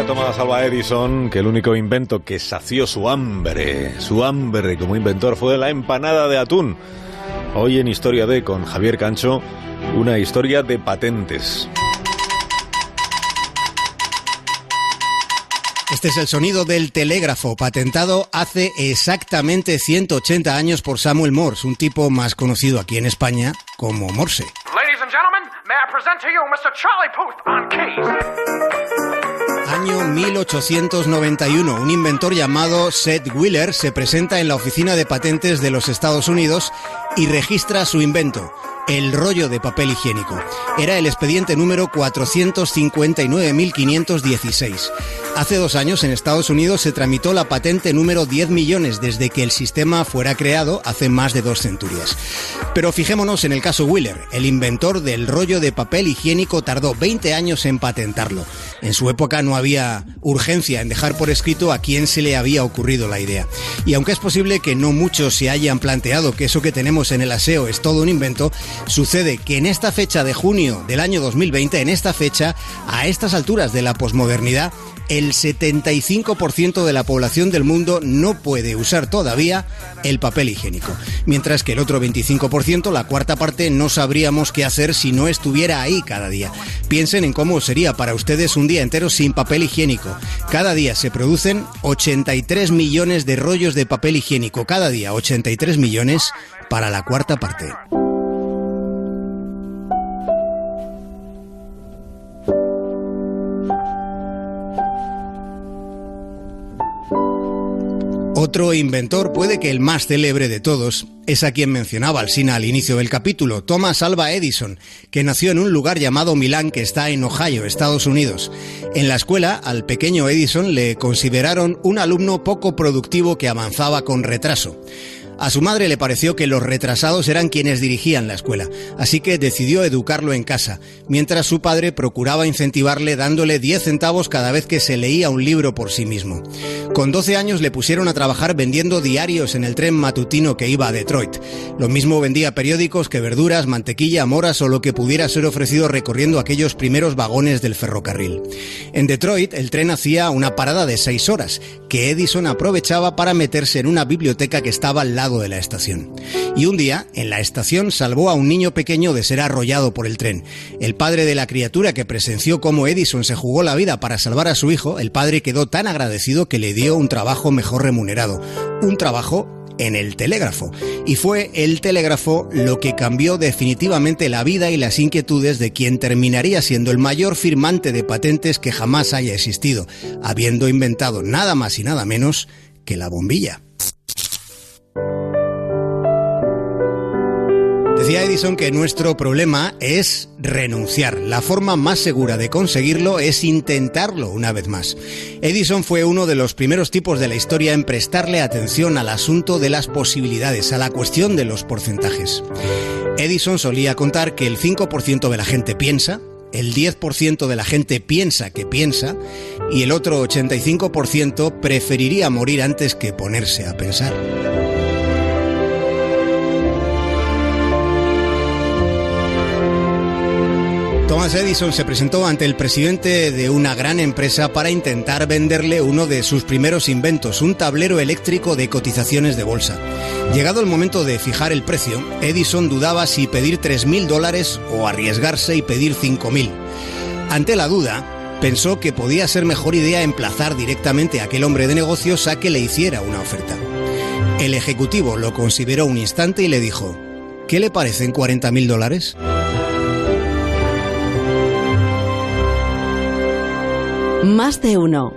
Thomas Alva Edison que el único invento que sació su hambre, su hambre como inventor fue la empanada de atún. Hoy en Historia de con Javier Cancho, una historia de patentes. Este es el sonido del telégrafo, patentado hace exactamente 180 años por Samuel Morse, un tipo más conocido aquí en España como Morse. Ladies and gentlemen, may I present to you Mr. Charlie Puth on keys. Año 1891, un inventor llamado Seth Wheeler se presenta en la oficina de patentes de los Estados Unidos y registra su invento, el rollo de papel higiénico. Era el expediente número 459.516. Hace dos años en Estados Unidos se tramitó la patente número 10 millones desde que el sistema fuera creado hace más de dos centurias. Pero fijémonos en el caso Wheeler. El inventor del rollo de papel higiénico tardó 20 años en patentarlo. En su época no había urgencia en dejar por escrito a quién se le había ocurrido la idea. Y aunque es posible que no muchos se hayan planteado que eso que tenemos en el aseo es todo un invento, sucede que en esta fecha de junio del año 2020, en esta fecha, a estas alturas de la posmodernidad, el 75% de la población del mundo no puede usar todavía el papel higiénico, mientras que el otro 25%, la cuarta parte, no sabríamos qué hacer si no estuviera ahí cada día. Piensen en cómo sería para ustedes un día entero sin papel higiénico. Cada día se producen 83 millones de rollos de papel higiénico, cada día 83 millones para la cuarta parte. Otro inventor, puede que el más célebre de todos, es a quien mencionaba al inicio del capítulo, Thomas Alva Edison, que nació en un lugar llamado Milán que está en Ohio, Estados Unidos. En la escuela, al pequeño Edison le consideraron un alumno poco productivo que avanzaba con retraso. A su madre le pareció que los retrasados eran quienes dirigían la escuela, así que decidió educarlo en casa, mientras su padre procuraba incentivarle dándole 10 centavos cada vez que se leía un libro por sí mismo. Con 12 años le pusieron a trabajar vendiendo diarios en el tren matutino que iba a Detroit. Lo mismo vendía periódicos que verduras, mantequilla, moras o lo que pudiera ser ofrecido recorriendo aquellos primeros vagones del ferrocarril. En Detroit el tren hacía una parada de 6 horas, que Edison aprovechaba para meterse en una biblioteca que estaba al lado de la estación. Y un día, en la estación, salvó a un niño pequeño de ser arrollado por el tren. El padre de la criatura que presenció cómo Edison se jugó la vida para salvar a su hijo, el padre quedó tan agradecido que le dio un trabajo mejor remunerado. Un trabajo en el telégrafo. Y fue el telégrafo lo que cambió definitivamente la vida y las inquietudes de quien terminaría siendo el mayor firmante de patentes que jamás haya existido, habiendo inventado nada más y nada menos que la bombilla. Edison que nuestro problema es renunciar. La forma más segura de conseguirlo es intentarlo una vez más. Edison fue uno de los primeros tipos de la historia en prestarle atención al asunto de las posibilidades, a la cuestión de los porcentajes. Edison solía contar que el 5% de la gente piensa, el 10% de la gente piensa que piensa y el otro 85% preferiría morir antes que ponerse a pensar. Thomas Edison se presentó ante el presidente de una gran empresa para intentar venderle uno de sus primeros inventos, un tablero eléctrico de cotizaciones de bolsa. Llegado el momento de fijar el precio, Edison dudaba si pedir 3.000 dólares o arriesgarse y pedir 5.000. Ante la duda, pensó que podía ser mejor idea emplazar directamente a aquel hombre de negocios a que le hiciera una oferta. El ejecutivo lo consideró un instante y le dijo, ¿qué le parecen 40.000 dólares? Más de uno.